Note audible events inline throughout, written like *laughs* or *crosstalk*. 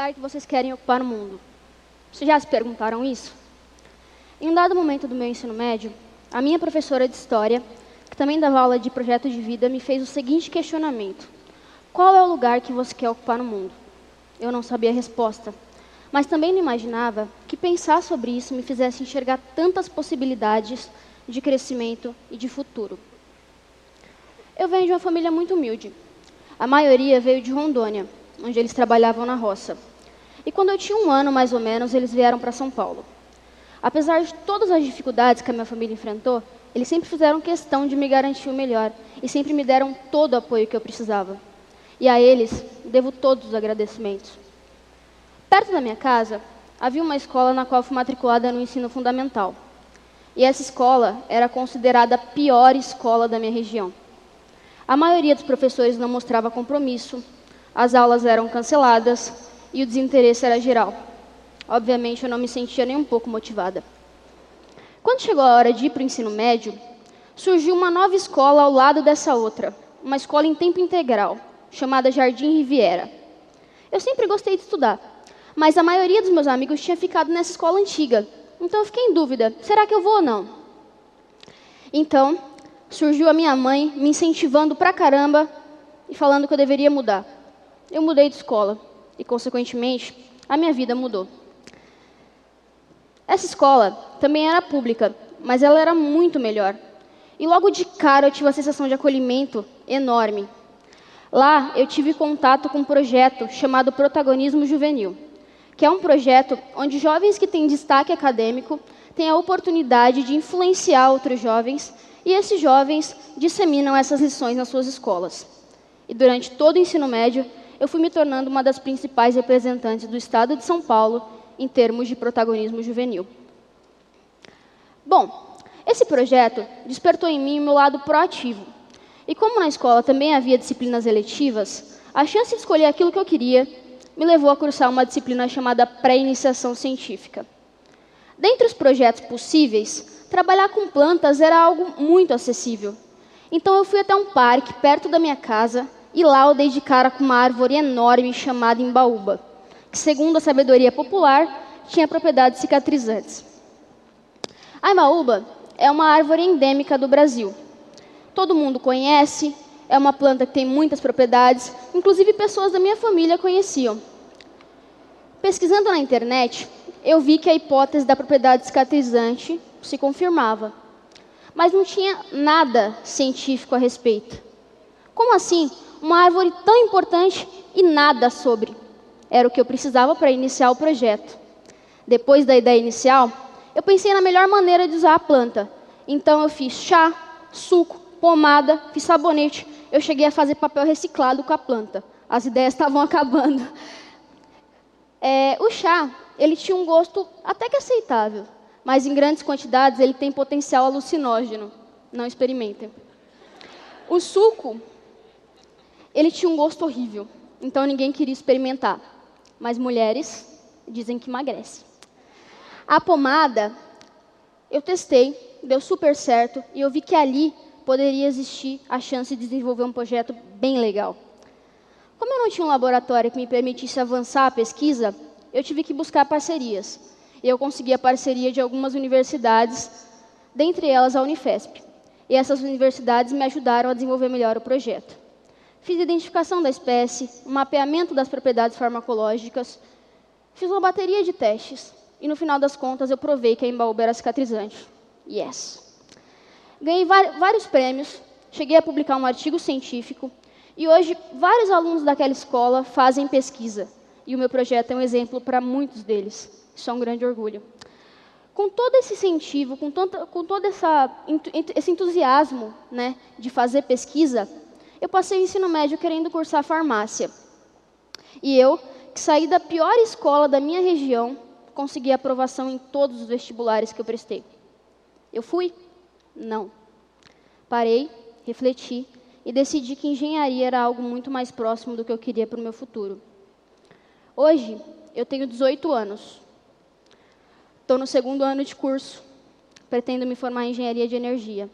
lugar que vocês querem ocupar no mundo? Vocês já se perguntaram isso? Em um dado momento do meu ensino médio, a minha professora de história, que também dava aula de projeto de vida, me fez o seguinte questionamento: Qual é o lugar que você quer ocupar no mundo? Eu não sabia a resposta, mas também não imaginava que pensar sobre isso me fizesse enxergar tantas possibilidades de crescimento e de futuro. Eu venho de uma família muito humilde. A maioria veio de Rondônia, onde eles trabalhavam na roça. E quando eu tinha um ano, mais ou menos, eles vieram para São Paulo. Apesar de todas as dificuldades que a minha família enfrentou, eles sempre fizeram questão de me garantir o melhor e sempre me deram todo o apoio que eu precisava. E a eles devo todos os agradecimentos. Perto da minha casa havia uma escola na qual fui matriculada no ensino fundamental. E essa escola era considerada a pior escola da minha região. A maioria dos professores não mostrava compromisso, as aulas eram canceladas e o desinteresse era geral. Obviamente, eu não me sentia nem um pouco motivada. Quando chegou a hora de ir para o ensino médio, surgiu uma nova escola ao lado dessa outra, uma escola em tempo integral, chamada Jardim Riviera. Eu sempre gostei de estudar, mas a maioria dos meus amigos tinha ficado nessa escola antiga, então eu fiquei em dúvida: será que eu vou ou não? Então, surgiu a minha mãe me incentivando pra caramba e falando que eu deveria mudar. Eu mudei de escola e, consequentemente, a minha vida mudou. Essa escola também era pública, mas ela era muito melhor. E logo de cara eu tive uma sensação de acolhimento enorme. Lá eu tive contato com um projeto chamado Protagonismo Juvenil, que é um projeto onde jovens que têm destaque acadêmico têm a oportunidade de influenciar outros jovens e esses jovens disseminam essas lições nas suas escolas. E durante todo o ensino médio, eu fui me tornando uma das principais representantes do Estado de São Paulo em termos de protagonismo juvenil. Bom, esse projeto despertou em mim o meu lado proativo. E como na escola também havia disciplinas eletivas, a chance de escolher aquilo que eu queria me levou a cursar uma disciplina chamada pré-iniciação científica. Dentre os projetos possíveis, trabalhar com plantas era algo muito acessível. Então eu fui até um parque perto da minha casa e lá eu dei de cara com uma árvore enorme chamada embaúba, que, segundo a sabedoria popular, tinha propriedades cicatrizantes. A embaúba é uma árvore endêmica do Brasil. Todo mundo conhece, é uma planta que tem muitas propriedades, inclusive pessoas da minha família conheciam. Pesquisando na internet, eu vi que a hipótese da propriedade cicatrizante se confirmava, mas não tinha nada científico a respeito. Como assim? Uma árvore tão importante e nada sobre. Era o que eu precisava para iniciar o projeto. Depois da ideia inicial, eu pensei na melhor maneira de usar a planta. Então eu fiz chá, suco, pomada, fiz sabonete. Eu cheguei a fazer papel reciclado com a planta. As ideias *laughs* estavam acabando. É, o chá, ele tinha um gosto até que aceitável, mas em grandes quantidades ele tem potencial alucinógeno. Não experimentem. O suco, ele tinha um gosto horrível, então ninguém queria experimentar. Mas mulheres dizem que emagrece. A pomada, eu testei, deu super certo, e eu vi que ali poderia existir a chance de desenvolver um projeto bem legal. Como eu não tinha um laboratório que me permitisse avançar a pesquisa, eu tive que buscar parcerias. E eu consegui a parceria de algumas universidades, dentre elas a Unifesp. E essas universidades me ajudaram a desenvolver melhor o projeto. Fiz identificação da espécie, um mapeamento das propriedades farmacológicas, fiz uma bateria de testes e no final das contas eu provei que a embaúba era cicatrizante. Yes. Ganhei vários prêmios, cheguei a publicar um artigo científico e hoje vários alunos daquela escola fazem pesquisa e o meu projeto é um exemplo para muitos deles. Isso é um grande orgulho. Com todo esse incentivo, com, tanta, com todo essa, esse entusiasmo né, de fazer pesquisa, eu passei o ensino médio querendo cursar farmácia. E eu, que saí da pior escola da minha região, consegui aprovação em todos os vestibulares que eu prestei. Eu fui? Não. Parei, refleti e decidi que engenharia era algo muito mais próximo do que eu queria para o meu futuro. Hoje, eu tenho 18 anos. Estou no segundo ano de curso. Pretendo me formar em engenharia de energia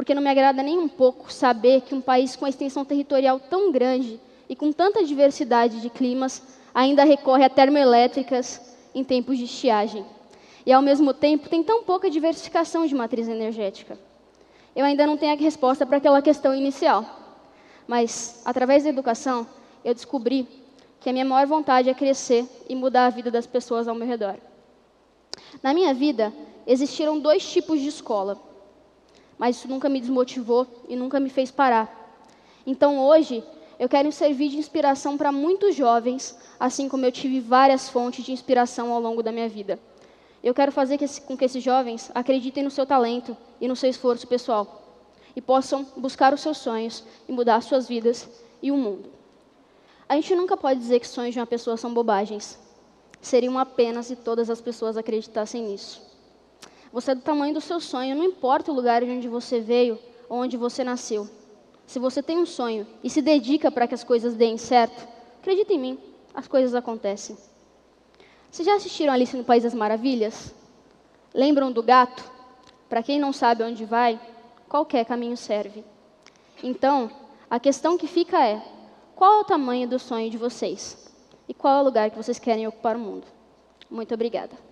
porque não me agrada nem um pouco saber que um país com a extensão territorial tão grande e com tanta diversidade de climas ainda recorre a termoelétricas em tempos de estiagem. E, ao mesmo tempo, tem tão pouca diversificação de matriz energética. Eu ainda não tenho a resposta para aquela questão inicial, mas, através da educação, eu descobri que a minha maior vontade é crescer e mudar a vida das pessoas ao meu redor. Na minha vida, existiram dois tipos de escola, mas isso nunca me desmotivou e nunca me fez parar. Então, hoje, eu quero servir de inspiração para muitos jovens, assim como eu tive várias fontes de inspiração ao longo da minha vida. Eu quero fazer com que esses jovens acreditem no seu talento e no seu esforço pessoal e possam buscar os seus sonhos e mudar suas vidas e o mundo. A gente nunca pode dizer que sonhos de uma pessoa são bobagens. Seriam apenas se todas as pessoas acreditassem nisso. Você é do tamanho do seu sonho, não importa o lugar de onde você veio ou onde você nasceu. Se você tem um sonho e se dedica para que as coisas deem certo, acredita em mim, as coisas acontecem. Vocês já assistiram Alice no País das Maravilhas? Lembram do gato? Para quem não sabe onde vai, qualquer caminho serve. Então, a questão que fica é: qual é o tamanho do sonho de vocês? E qual é o lugar que vocês querem ocupar o mundo? Muito obrigada.